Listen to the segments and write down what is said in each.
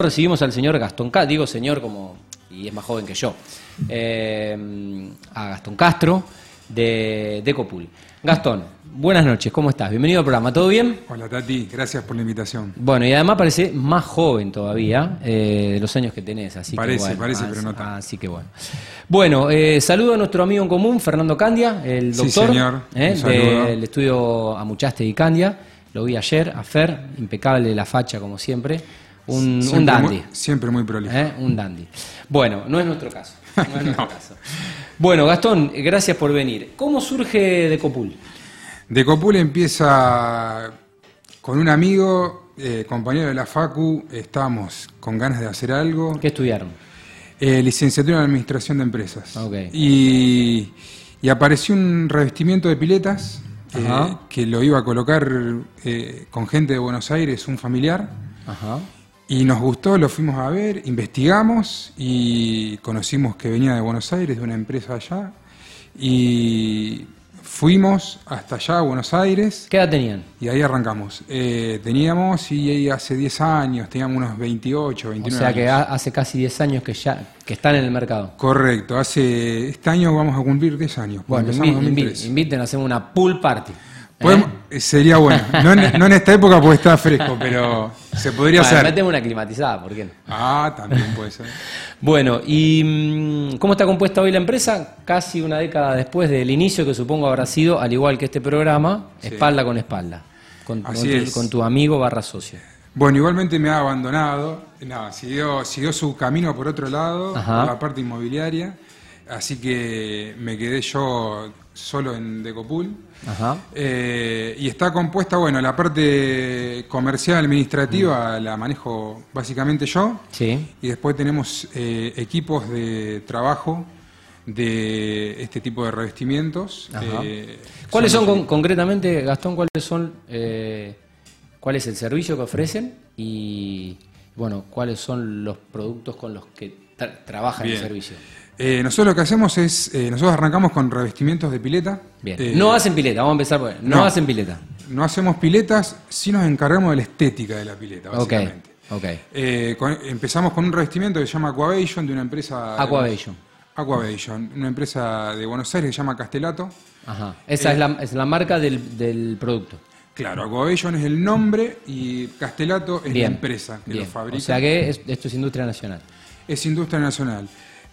recibimos al señor Gastón Castro, digo señor como, y es más joven que yo, eh, a Gastón Castro de Decopul. Gastón, buenas noches, ¿cómo estás? Bienvenido al programa, ¿todo bien? Hola Tati, gracias por la invitación. Bueno, y además parece más joven todavía eh, de los años que tenés, así Parece, que bueno. parece, as- pero no tanto. Así que bueno. Bueno, eh, saludo a nuestro amigo en común, Fernando Candia, el Sí, doctor señor, eh, del estudio Amuchaste y Candia. Lo vi ayer, a Fer, impecable la facha como siempre. Un, dandy. muy- siempre muy prolijo. ¿Eh? Un dandy. Bueno, no es nuestro caso. no es nuestro caso. Bueno, Gastón, gracias por venir. ¿Cómo surge Decopul? Decopul empieza con un amigo, eh, compañero de la Facu, estábamos con ganas de hacer algo. ¿Qué estudiaron? Eh, licenciatura en Administración de Empresas. Y, y apareció un revestimiento de piletas eh, que lo iba a colocar eh, con gente de Buenos Aires, un familiar. Ajá. Y nos gustó, lo fuimos a ver, investigamos y conocimos que venía de Buenos Aires, de una empresa allá. Y fuimos hasta allá, a Buenos Aires, ¿Qué edad tenían? y ahí arrancamos. Eh, teníamos, y hace 10 años, teníamos unos 28, O 29 sea que años. hace casi 10 años que ya que están en el mercado. Correcto, hace este año vamos a cumplir 10 años. Bueno, empezamos en invi- invi- 2003. inviten a hacer una pool party. ¿eh? Podemos- eh, Sería bueno. No en, no en esta época porque está fresco, pero se podría Bueno, hacer. metemos una climatizada, ¿por qué no? Ah, también puede ser. Bueno, ¿y mm, cómo está compuesta hoy la empresa? Casi una década después del inicio, que supongo habrá sido, al igual que este programa, Sí. espalda con espalda, con, con Así tu, es. con tu amigo barra socio. Bueno, igualmente me ha abandonado, nada, siguió, siguió su camino por otro lado, Ajá. por la parte inmobiliaria, así que me quedé yo solo en Decopul. Ajá. Eh, y está compuesta, bueno, la parte comercial administrativa la manejo básicamente yo, Sí. y después tenemos eh, equipos de trabajo de este tipo de revestimientos. Ajá. eh, ¿Cuáles son con- concretamente, Gastón, cuáles son, eh, cuál es el servicio que ofrecen y, bueno, cuáles son los productos con los que tra- trabajan el servicio? Eh, nosotros lo que hacemos es, eh, nosotros arrancamos con revestimientos de pileta. Bien. Eh, no hacen pileta, vamos a empezar por. No, no. hacen pileta. No hacemos piletas, sí nos encargamos de la estética de la pileta, básicamente. Eh, con- empezamos con un revestimiento que se llama Aquavation, de una empresa... Aquavation. Aquavation, una empresa de Buenos Aires que se llama Castelato. Ajá. Esa es, la, es la marca del, del producto. Claro, Aquavation es el nombre y Castelato es Bien. la empresa que Bien. lo fabrica. O sea que es- esto es industria nacional. Es industria nacional.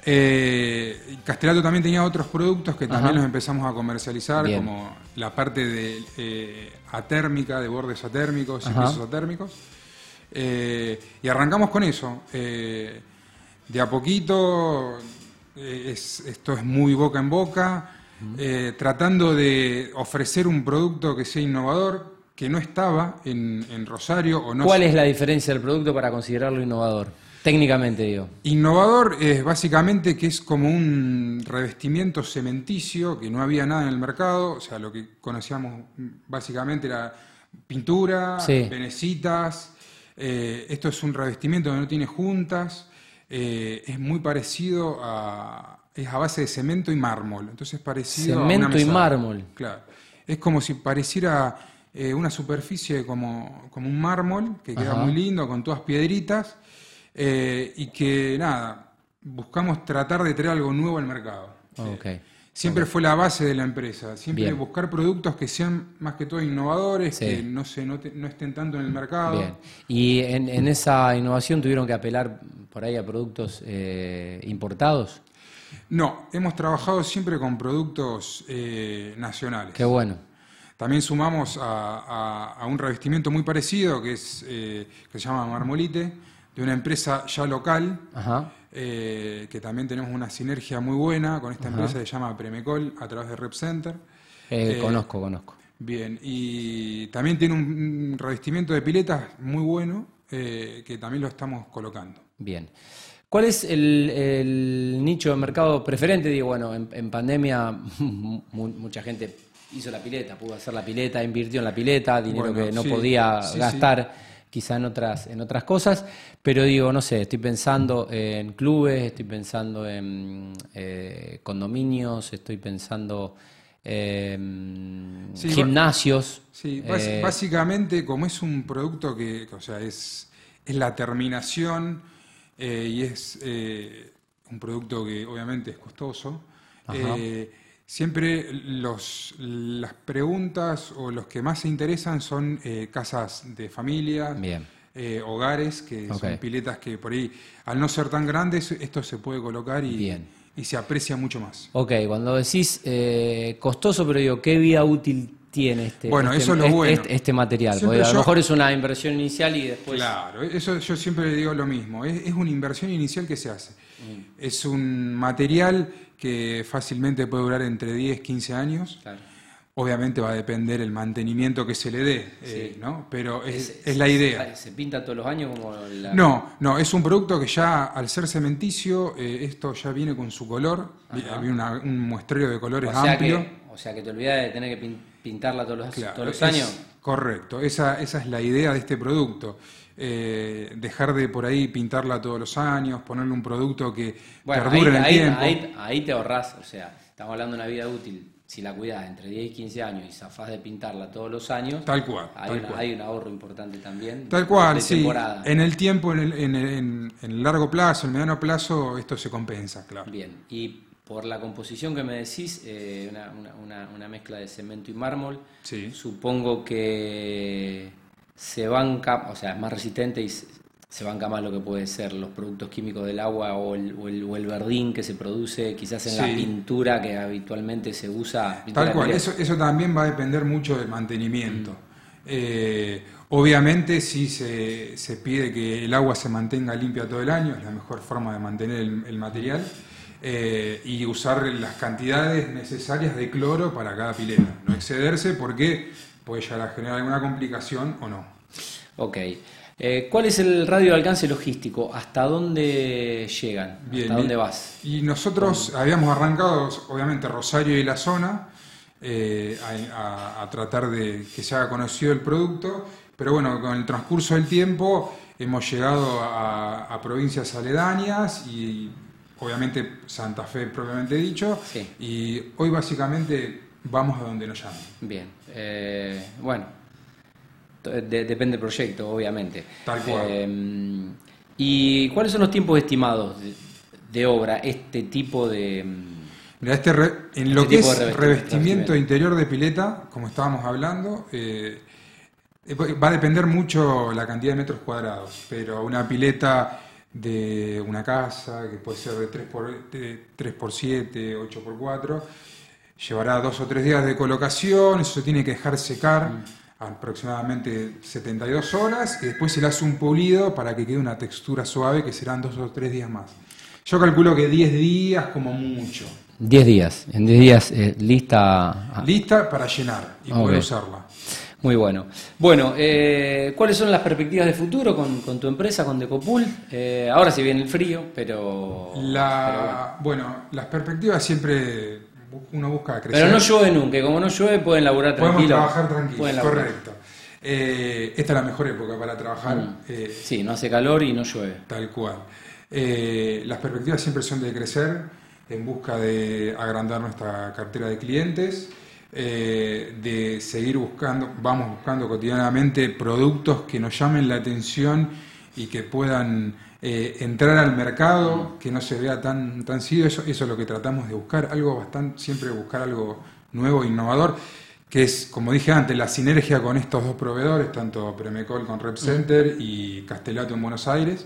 Eh, Castelato también tenía otros productos que también Ajá. los empezamos a comercializar, Bien. como la parte de eh, atérmica, de bordes atérmicos y pisos atérmicos. Eh, y arrancamos con eso. Eh, de a poquito, eh, es- esto es muy boca en boca, eh, tratando de ofrecer un producto que sea innovador, que no estaba en, en Rosario o no ¿Cuál es la diferencia del producto para considerarlo innovador? Técnicamente digo. Innovador es básicamente que es como un revestimiento cementicio, que no había nada en el mercado, o sea, lo que conocíamos básicamente era pintura, Sí. venecitas, eh, esto es un revestimiento que no tiene juntas, eh, es muy parecido a... es a base de cemento y mármol, entonces parecido a una Cemento y mesada. mármol. Claro, es como si pareciera eh, una superficie como, como un mármol, que queda muy lindo, con todas piedritas, eh, y que nada, buscamos tratar de traer algo nuevo al mercado. Ok. Siempre fue la base de la empresa, siempre Bien. buscar productos que sean más que todo innovadores, Sí. que no, se no estén tanto en el mercado. Bien. Y en, en esa innovación tuvieron que apelar por ahí a productos eh, importados. No, hemos trabajado siempre con productos eh, nacionales. Qué bueno. También sumamos a, a- a un revestimiento muy parecido que, es, eh, que se llama Marmolite, de una empresa ya local, Ajá. eh, que también tenemos una sinergia muy buena con esta empresa que se llama Premecol a través de Rep Center. Eh, Eh, conozco, conozco. Bien, y también tiene un, revestimiento de piletas muy bueno que también lo estamos colocando. Bien. ¿Cuál es el, el nicho de mercado preferente? Digo, bueno, en, en pandemia mu- mucha gente hizo la pileta, pudo hacer la pileta, invirtió en la pileta, dinero Bueno, que no sí, podía sí, sí. Quizá en otras, en otras cosas, pero digo, no sé, estoy pensando en clubes, estoy pensando en eh, condominios, estoy pensando en Sí, gimnasios. Sí, eh, básicamente como es un producto que, o sea, es es la terminación eh, y es un producto que obviamente es costoso. Siempre los, las preguntas o los que más se interesan son casas de familia. Bien eh, hogares, que son piletas que por ahí, al no ser tan grandes, esto se puede colocar y, y se aprecia mucho más. Ok, cuando decís eh, costoso, pero digo, ¿qué vía útil tiene este, bueno, este, eso es lo este, bueno. este material? Porque a lo mejor es una inversión inicial y después... Claro, eso yo siempre le digo lo mismo, es, una inversión inicial que se hace. Mm. Es un material que fácilmente puede durar entre 10, 15 años. Claro Obviamente va a depender el mantenimiento que se le dé, eh, ¿no? Pero es, la idea. ¿Se pinta todos los años como la... No, no, es un producto que ya al ser cementicio, eh, esto ya viene con su color, viene un muestreo de colores amplio. o sea que te olvidas de tener que pintarla todos los, años. Correcto, esa, esa es la idea de este producto. Eh, dejar de por ahí pintarla todos los años, ponerle un producto que perdure en el tiempo. Ahí, ahí te ahorras, o sea, estamos hablando de una vida útil si la cuidas entre 10 y 15 años y zafás de pintarla todos los años, tal cual, hay, un ahorro importante también. Tal cual, sí. En el tiempo, en el, en, el, largo plazo, en el mediano plazo, esto se compensa, claro. Bien, y por la composición que me decís, eh, una, mezcla de cemento y mármol, sí. supongo que se banca, o sea, es más resistente y se banca más lo que puede ser los productos químicos del agua o el, o el, verdín que se produce quizás en la pintura que habitualmente se usa. Tal cual, eso, eso también va a depender mucho del mantenimiento. Mm. Eh, obviamente si se, se, pide que el agua se mantenga limpia todo el año, es la mejor forma de mantener el, material, eh, y usar las cantidades necesarias de cloro para cada pileta, no excederse porque puede llegar a generar alguna complicación o no. Ok. Eh, ¿Cuál es el radio de alcance logístico? ¿Hasta dónde llegan? ¿Hasta dónde vas? Y nosotros habíamos arrancado, obviamente, Rosario y la zona, eh, a, tratar de que se haga conocido el producto, pero bueno, con el transcurso del tiempo hemos llegado a, provincias aledañas y obviamente Santa Fe propiamente dicho, y hoy básicamente vamos a donde nos llaman. Bien, eh, bueno depende del proyecto, obviamente. Tal cual. Eh, ¿Y cuáles son los tiempos estimados de, obra, este tipo de... Mira, este en lo este que es revestimiento, interior de pileta, como estábamos hablando, eh, eh, va a depender mucho la cantidad de metros cuadrados, pero una pileta de una casa, que puede ser de 3x7, 8x4, llevará dos o tres días de colocación, eso se tiene que dejar secar. Mm aproximadamente 72 horas y después se le hace un pulido para que quede una textura suave que serán dos o tres días más. Yo calculo que 10 días como mucho. 10 días, en 10 días eh, lista. Lista para llenar y poder usarla. Muy bueno. Bueno, eh, ¿cuáles son las perspectivas de futuro con, tu empresa, con Decopool? Eh, ahora se viene el frío, pero... La, bueno. las perspectivas siempre uno busca crecer. Pero no llueve nunca, como no llueve pueden laburar tranquilo. Podemos trabajar tranquilo, correcto. Eh, esta es la mejor época para trabajar. Mm. Eh, sí, no hace calor y no llueve. Tal cual. Eh, las perspectivas siempre son de crecer en busca de agrandar nuestra cartera de clientes, de seguir buscando, vamos buscando cotidianamente productos que nos llamen la atención y que puedan eh, entrar al mercado, que no se vea tan, tan sido, eso, eso es lo que tratamos de buscar, algo bastante, siempre buscar algo nuevo, innovador, que es, como dije antes, la sinergia con estos dos proveedores, tanto Premecol con Rep Center y Castelato en Buenos Aires,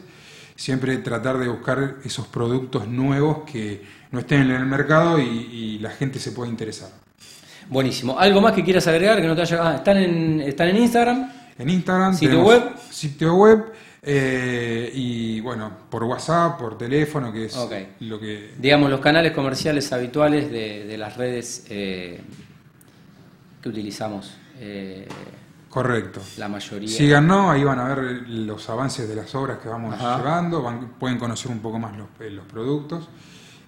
siempre tratar de buscar esos productos nuevos que no estén en el mercado y, la gente se pueda interesar. Buenísimo. ¿Algo más que quieras agregar que no te haya... Ah, ¿están, en, ¿Están en Instagram? En Instagram. ¿Sitio web? Sitio web eh, y bueno, por WhatsApp, por teléfono, que es lo que... Digamos, los canales comerciales habituales de, las redes eh, que utilizamos. Eh, Correcto. La mayoría. Síganos, ahí van a ver los avances de las obras que vamos llevando, pueden conocer un poco más los, los productos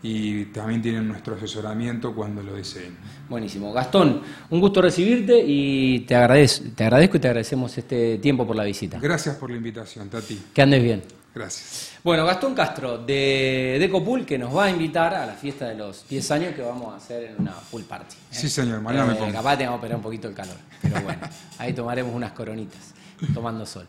y también tienen nuestro asesoramiento cuando lo deseen. Buenísimo. Gastón, un gusto recibirte y te agradezco, te agradezco y te agradecemos este tiempo por la visita. Gracias por la invitación, Tati. Que andes bien. Gracias. Bueno, Gastón Castro de Decopool que nos va a invitar a la fiesta de los 10 años que vamos a hacer en una pool party. ¿eh? Sí, señor, mañana me eh, Capaz tengamos que operar un poquito el calor, pero bueno, ahí tomaremos unas coronitas tomando sol.